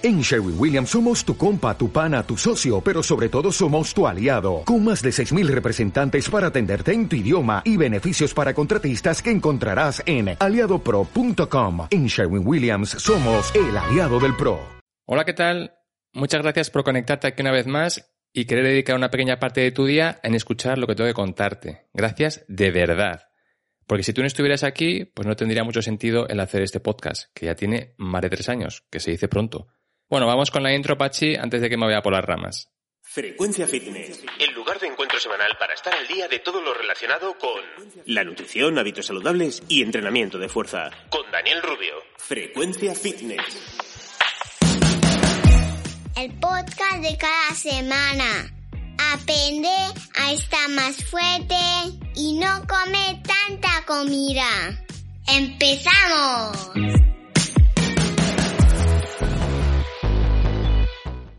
En Sherwin Williams somos tu compa, tu pana, tu socio, pero sobre todo somos tu aliado, con más de 6.000 representantes para atenderte en tu idioma y beneficios para contratistas que encontrarás en aliadopro.com. En Sherwin Williams somos el aliado del PRO. Hola, ¿qué tal? Muchas gracias por conectarte aquí una vez más y querer dedicar una pequeña parte de tu día en escuchar lo que tengo que contarte. Gracias de verdad. Porque si tú no estuvieras aquí, pues no tendría mucho sentido el hacer este podcast, que ya tiene más de tres años, que se dice pronto. Bueno, vamos con la intro, Pachi, antes de que me vaya por las ramas. Frecuencia Fitness, el lugar de encuentro semanal para estar al día de todo lo relacionado con la nutrición, hábitos saludables y entrenamiento de fuerza. Con Daniel Rubio. Frecuencia Fitness. El podcast de cada semana. Aprende a estar más fuerte y no comer tanta comida. ¡Empezamos!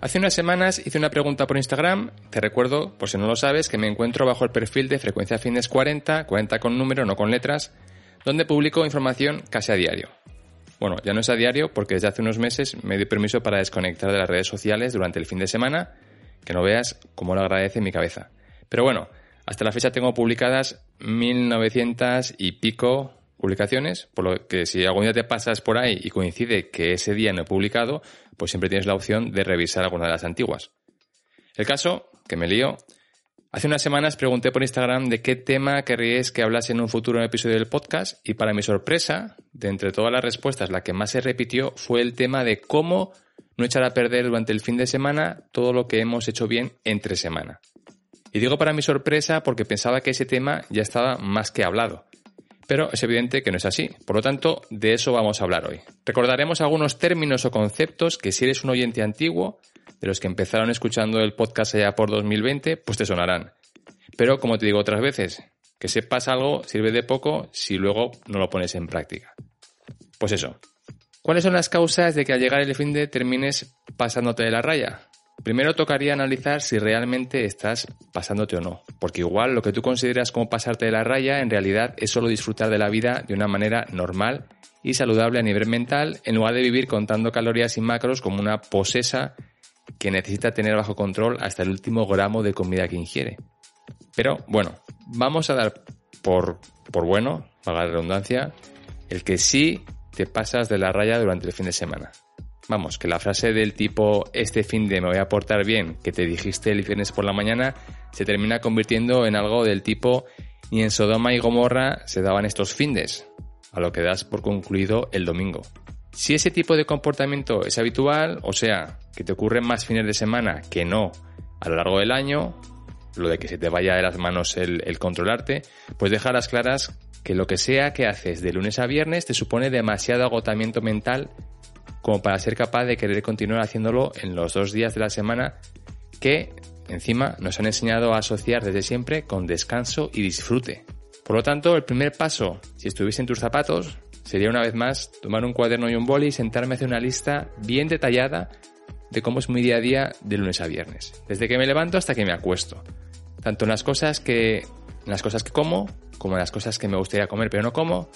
Hace unas semanas hice una pregunta por Instagram, te recuerdo, por si no lo sabes, que me encuentro bajo el perfil de Frecuencia Fitness 40, 40 con número, no con letras, donde publico información casi a diario. Bueno, ya no es a diario porque desde hace unos meses me di permiso para desconectar de las redes sociales durante el fin de semana, que no veas cómo lo agradece mi cabeza. Pero bueno, hasta la fecha tengo publicadas 1900 y pico publicaciones, por lo que si algún día te pasas por ahí y coincide que ese día no he publicado, pues siempre tienes la opción de revisar alguna de las antiguas. El caso, que me lío, hace unas semanas pregunté por Instagram de qué tema querríais que hablase en un futuro episodio del podcast y para mi sorpresa, de entre todas las respuestas, la que más se repitió fue el tema de cómo no echar a perder durante el fin de semana todo lo que hemos hecho bien entre semana. Y digo para mi sorpresa porque pensaba que ese tema ya estaba más que hablado pero es evidente que no es así. Por lo tanto, de eso vamos a hablar hoy. Recordaremos algunos términos o conceptos que si eres un oyente antiguo, de los que empezaron escuchando el podcast allá por 2020, pues te sonarán. Pero como te digo otras veces, que sepas algo sirve de poco si luego no lo pones en práctica. Pues eso. ¿Cuáles son las causas de que al llegar el fin de termines pasándote de la raya? Primero tocaría analizar si realmente estás pasándote o no, porque igual lo que tú consideras como pasarte de la raya en realidad es solo disfrutar de la vida de una manera normal y saludable a nivel mental, en lugar de vivir contando calorías y macros como una posesa que necesita tener bajo control hasta el último gramo de comida que ingiere. Pero bueno, vamos a dar por, por bueno, pagar la redundancia, el que sí te pasas de la raya durante el fin de semana. Vamos, que la frase del tipo este fin de me voy a portar bien que te dijiste el viernes por la mañana se termina convirtiendo en algo del tipo ni en Sodoma y Gomorra se daban estos findes, a lo que das por concluido el domingo. Si ese tipo de comportamiento es habitual, o sea, que te ocurren más fines de semana que no a lo largo del año, lo de que se te vaya de las manos el, el controlarte, pues dejarás claras que lo que sea que haces de lunes a viernes te supone demasiado agotamiento mental como para ser capaz de querer continuar haciéndolo en los dos días de la semana que encima nos han enseñado a asociar desde siempre con descanso y disfrute. Por lo tanto, el primer paso, si estuviese en tus zapatos, sería una vez más tomar un cuaderno y un boli y sentarme a hacer una lista bien detallada de cómo es mi día a día de lunes a viernes, desde que me levanto hasta que me acuesto. Tanto en las cosas que en las cosas que como, como en las cosas que me gustaría comer pero no como,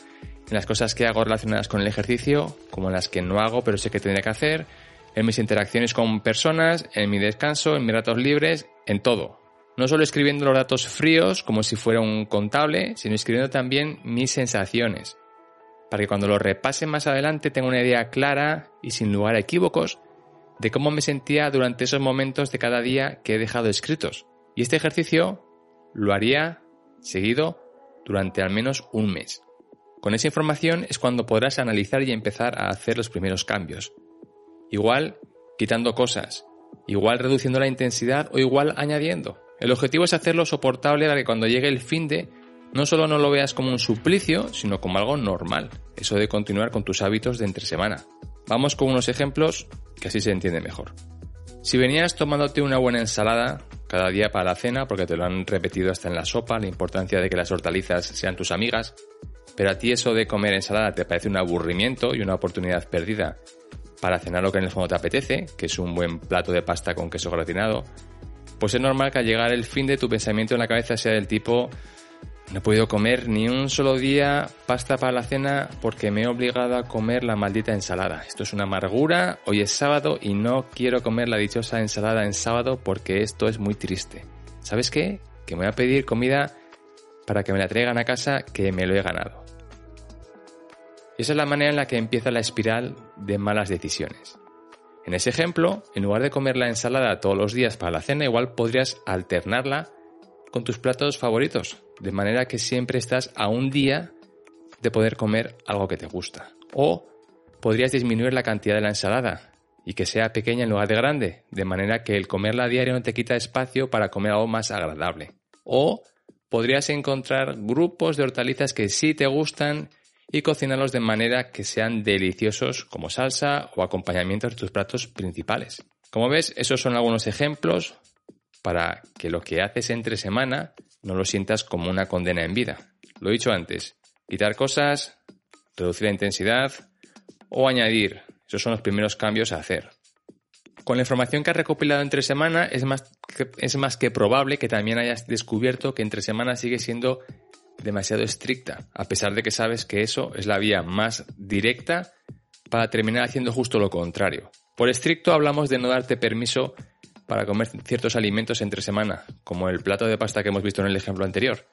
en las cosas que hago relacionadas con el ejercicio, como las que no hago pero sé que tendría que hacer, en mis interacciones con personas, en mi descanso, en mis ratos libres, en todo. No solo escribiendo los datos fríos como si fuera un contable, sino escribiendo también mis sensaciones, para que cuando lo repase más adelante tenga una idea clara y sin lugar a equívocos de cómo me sentía durante esos momentos de cada día que he dejado escritos. Y este ejercicio lo haría seguido durante al menos un mes. Con esa información es cuando podrás analizar y empezar a hacer los primeros cambios. Igual quitando cosas, igual reduciendo la intensidad o igual añadiendo. El objetivo es hacerlo soportable para que cuando llegue el fin de no solo no lo veas como un suplicio, sino como algo normal, eso de continuar con tus hábitos de entre semana. Vamos con unos ejemplos que así se entiende mejor. Si venías tomándote una buena ensalada cada día para la cena, porque te lo han repetido hasta en la sopa, la importancia de que las hortalizas sean tus amigas, pero a ti eso de comer ensalada te parece un aburrimiento y una oportunidad perdida para cenar lo que en el fondo te apetece, que es un buen plato de pasta con queso gratinado, pues es normal que al llegar el fin de tu pensamiento en la cabeza sea del tipo, No he podido comer ni un solo día pasta para la cena porque me he obligado a comer la maldita ensalada. Esto es una amargura, hoy es sábado y no quiero comer la dichosa ensalada en sábado porque esto es muy triste. ¿Sabes qué? Que me voy a pedir comida para que me la traigan a casa que me lo he ganado. Esa es la manera en la que empieza la espiral de malas decisiones. En ese ejemplo, en lugar de comer la ensalada todos los días para la cena, igual podrías alternarla con tus platos favoritos, de manera que siempre estás a un día de poder comer algo que te gusta. O podrías disminuir la cantidad de la ensalada y que sea pequeña en lugar de grande, de manera que el comerla diario no te quita espacio para comer algo más agradable. O podrías encontrar grupos de hortalizas que sí te gustan y cocinarlos de manera que sean deliciosos como salsa o acompañamiento de tus platos principales. Como ves, esos son algunos ejemplos para que lo que haces entre semana no lo sientas como una condena en vida. Lo he dicho antes, quitar cosas, reducir la intensidad o añadir. Esos son los primeros cambios a hacer. Con la información que has recopilado entre semana es más, que, es más que probable que también hayas descubierto que entre semana sigue siendo demasiado estricta, a pesar de que sabes que eso es la vía más directa para terminar haciendo justo lo contrario. Por estricto hablamos de no darte permiso para comer ciertos alimentos entre semana, como el plato de pasta que hemos visto en el ejemplo anterior,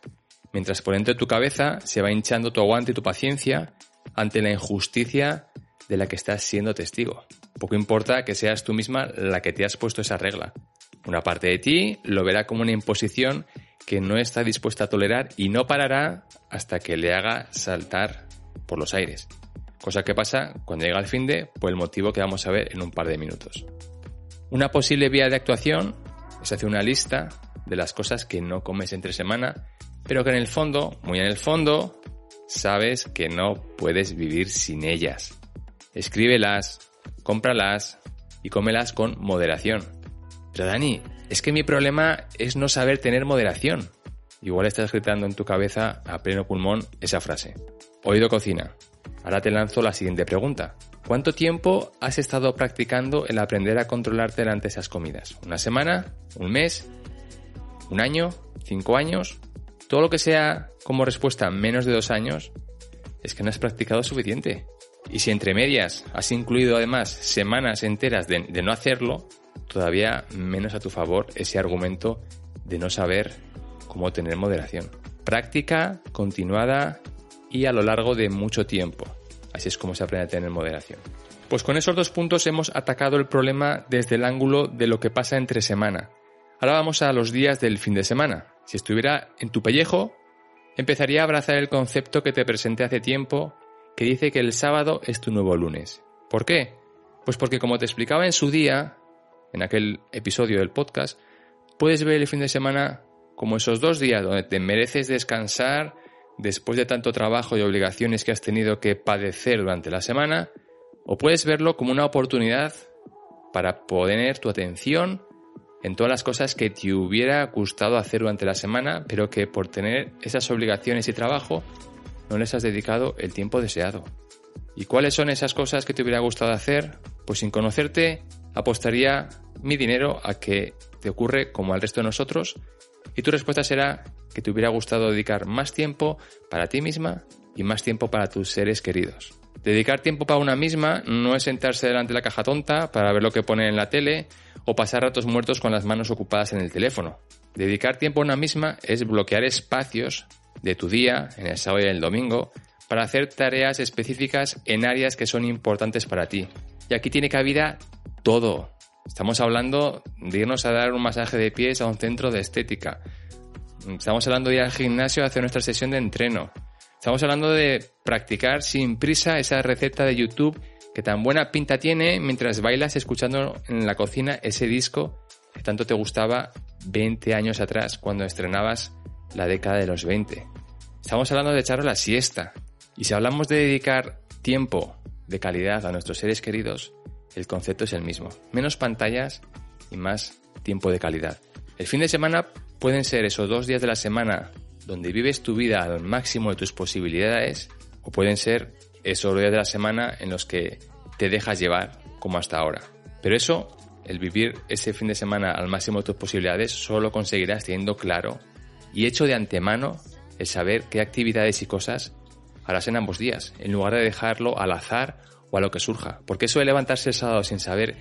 mientras por dentro de tu cabeza se va hinchando tu aguante y tu paciencia ante la injusticia de la que estás siendo testigo. Poco importa que seas tú misma la que te has puesto esa regla. Una parte de ti lo verá como una imposición que no está dispuesta a tolerar y no parará hasta que le haga saltar por los aires. Cosa que pasa cuando llega el fin de por el motivo que vamos a ver en un par de minutos. Una posible vía de actuación es hacer una lista de las cosas que no comes entre semana, pero que en el fondo, muy en el fondo, sabes que no puedes vivir sin ellas. Escríbelas, cómpralas y cómelas con moderación. Pero Dani, es que mi problema es no saber tener moderación. Igual estás gritando en tu cabeza a pleno pulmón esa frase. Oído cocina. Ahora te lanzo la siguiente pregunta. ¿Cuánto tiempo has estado practicando el aprender a controlarte delante de esas comidas? ¿Una semana? ¿Un mes? ¿Un año? ¿Cinco años? Todo lo que sea como respuesta menos de dos años es que no has practicado suficiente. Y si entre medias has incluido además semanas enteras de, de no hacerlo, todavía menos a tu favor ese argumento de no saber cómo tener moderación. Práctica continuada y a lo largo de mucho tiempo. Así es como se aprende a tener moderación. Pues con esos dos puntos hemos atacado el problema desde el ángulo de lo que pasa entre semana. Ahora vamos a los días del fin de semana. Si estuviera en tu pellejo, empezaría a abrazar el concepto que te presenté hace tiempo, que dice que el sábado es tu nuevo lunes. ¿Por qué? Pues porque como te explicaba en su día, en aquel episodio del podcast, puedes ver el fin de semana como esos dos días donde te mereces descansar después de tanto trabajo y obligaciones que has tenido que padecer durante la semana, o puedes verlo como una oportunidad para poner tu atención en todas las cosas que te hubiera gustado hacer durante la semana, pero que por tener esas obligaciones y trabajo no les has dedicado el tiempo deseado. ¿Y cuáles son esas cosas que te hubiera gustado hacer? Pues sin conocerte, apostaría mi dinero a que te ocurre como al resto de nosotros y tu respuesta será que te hubiera gustado dedicar más tiempo para ti misma y más tiempo para tus seres queridos. Dedicar tiempo para una misma no es sentarse delante de la caja tonta para ver lo que pone en la tele o pasar ratos muertos con las manos ocupadas en el teléfono. Dedicar tiempo a una misma es bloquear espacios de tu día, en el sábado y el domingo, para hacer tareas específicas en áreas que son importantes para ti. Y aquí tiene cabida todo. Estamos hablando de irnos a dar un masaje de pies a un centro de estética. Estamos hablando de ir al gimnasio a hacer nuestra sesión de entreno. Estamos hablando de practicar sin prisa esa receta de YouTube que tan buena pinta tiene mientras bailas escuchando en la cocina ese disco que tanto te gustaba 20 años atrás cuando estrenabas la década de los 20. Estamos hablando de echar la siesta. Y si hablamos de dedicar tiempo de calidad a nuestros seres queridos, el concepto es el mismo. Menos pantallas y más tiempo de calidad. El fin de semana pueden ser esos dos días de la semana donde vives tu vida al máximo de tus posibilidades o pueden ser esos días de la semana en los que te dejas llevar como hasta ahora. Pero eso, el vivir ese fin de semana al máximo de tus posibilidades, solo conseguirás teniendo claro y hecho de antemano el saber qué actividades y cosas harás en ambos días, en lugar de dejarlo al azar o a lo que surja. Porque eso de levantarse el sábado sin saber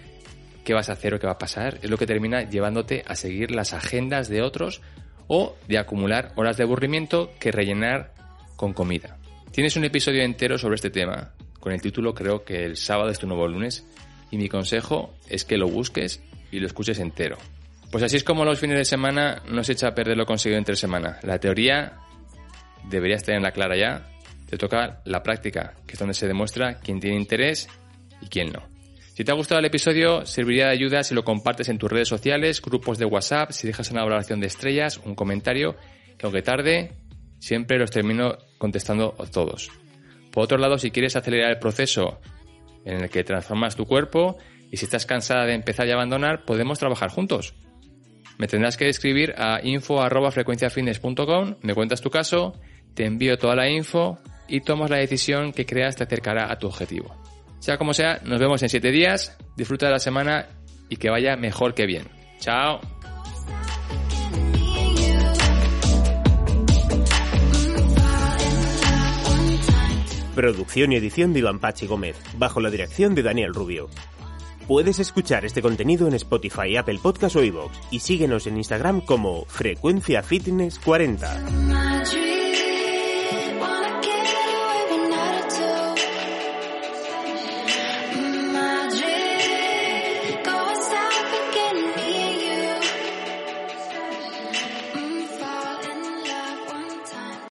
qué vas a hacer o qué va a pasar es lo que termina llevándote a seguir las agendas de otros o de acumular horas de aburrimiento que rellenar con comida. Tienes un episodio entero sobre este tema, con el título creo que el sábado es tu nuevo lunes, y mi consejo es que lo busques y lo escuches entero. Pues así es como los fines de semana no se echa a perder lo conseguido entre semana. La teoría deberías tenerla clara ya. Te toca la práctica, que es donde se demuestra quién tiene interés y quién no. Si te ha gustado el episodio, serviría de ayuda si lo compartes en tus redes sociales, grupos de WhatsApp, si dejas una valoración de estrellas, un comentario, que aunque tarde, siempre los termino contestando todos. Por otro lado, si quieres acelerar el proceso en el que transformas tu cuerpo y si estás cansada de empezar y abandonar, podemos trabajar juntos. Me tendrás que escribir a info.frecuenciafitness.com, me cuentas tu caso, te envío toda la info y tomas la decisión que creas te acercará a tu objetivo. Sea como sea, nos vemos en 7 días, disfruta de la semana y que vaya mejor que bien. Chao. Producción y edición de Iván Pachi Gómez, bajo la dirección de Daniel Rubio. Puedes escuchar este contenido en Spotify, Apple Podcast o iVoox y síguenos en Instagram como Frecuencia Fitness 40.